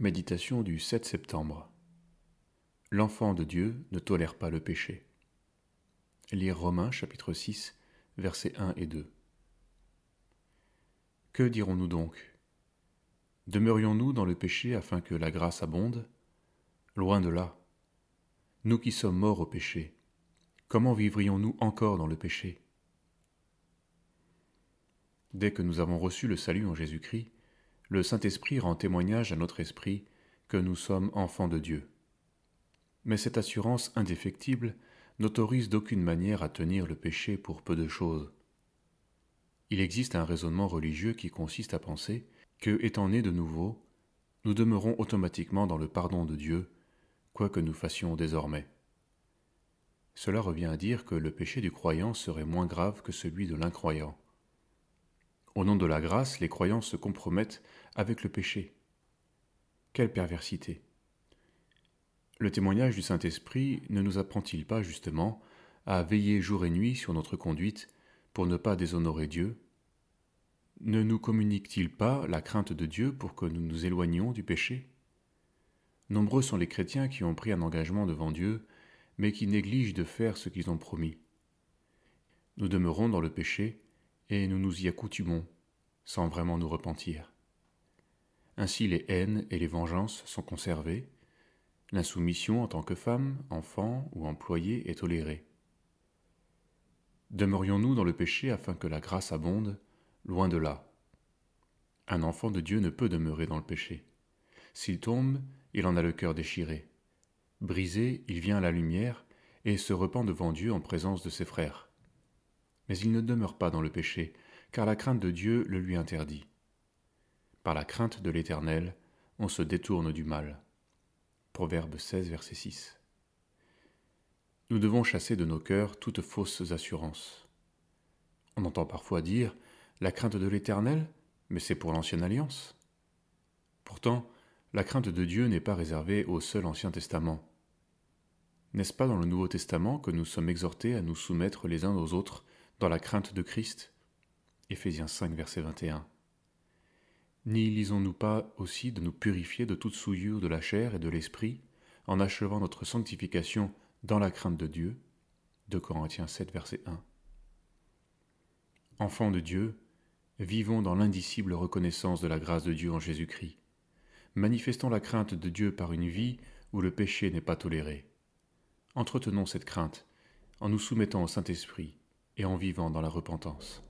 Méditation du 7 septembre. L'enfant de Dieu ne tolère pas le péché. Lire Romains chapitre 6, versets 1 et 2. Que dirons-nous donc? Demeurions-nous dans le péché afin que la grâce abonde? Loin de là. Nous qui sommes morts au péché, comment vivrions-nous encore dans le péché? Dès que nous avons reçu le salut en Jésus-Christ, le Saint-Esprit rend témoignage à notre esprit que nous sommes enfants de Dieu. Mais cette assurance indéfectible n'autorise d'aucune manière à tenir le péché pour peu de choses. Il existe un raisonnement religieux qui consiste à penser que, étant nés de nouveau, nous demeurons automatiquement dans le pardon de Dieu, quoi que nous fassions désormais. Cela revient à dire que le péché du croyant serait moins grave que celui de l'incroyant. Au nom de la grâce, les croyants se compromettent avec le péché. Quelle perversité. Le témoignage du Saint-Esprit ne nous apprend-il pas justement à veiller jour et nuit sur notre conduite pour ne pas déshonorer Dieu? Ne nous communique-t-il pas la crainte de Dieu pour que nous nous éloignions du péché? Nombreux sont les chrétiens qui ont pris un engagement devant Dieu, mais qui négligent de faire ce qu'ils ont promis. Nous demeurons dans le péché et nous nous y accoutumons, sans vraiment nous repentir. Ainsi les haines et les vengeances sont conservées, l'insoumission en tant que femme, enfant ou employé est tolérée. Demeurions-nous dans le péché afin que la grâce abonde? Loin de là. Un enfant de Dieu ne peut demeurer dans le péché. S'il tombe, il en a le cœur déchiré. Brisé, il vient à la lumière et se repent devant Dieu en présence de ses frères mais il ne demeure pas dans le péché, car la crainte de Dieu le lui interdit. Par la crainte de l'Éternel, on se détourne du mal. Proverbe 16, verset 6. Nous devons chasser de nos cœurs toutes fausses assurances. On entend parfois dire la crainte de l'Éternel, mais c'est pour l'ancienne alliance. Pourtant, la crainte de Dieu n'est pas réservée au seul Ancien Testament. N'est-ce pas dans le Nouveau Testament que nous sommes exhortés à nous soumettre les uns aux autres dans la crainte de Christ? Éphésiens 5, verset 21. N'y lisons-nous pas aussi de nous purifier de toute souillure de la chair et de l'esprit, en achevant notre sanctification dans la crainte de Dieu 2 Corinthiens 7, verset 1. Enfants de Dieu, vivons dans l'indicible reconnaissance de la grâce de Dieu en Jésus-Christ. Manifestons la crainte de Dieu par une vie où le péché n'est pas toléré. Entretenons cette crainte en nous soumettant au Saint-Esprit et en vivant dans la repentance.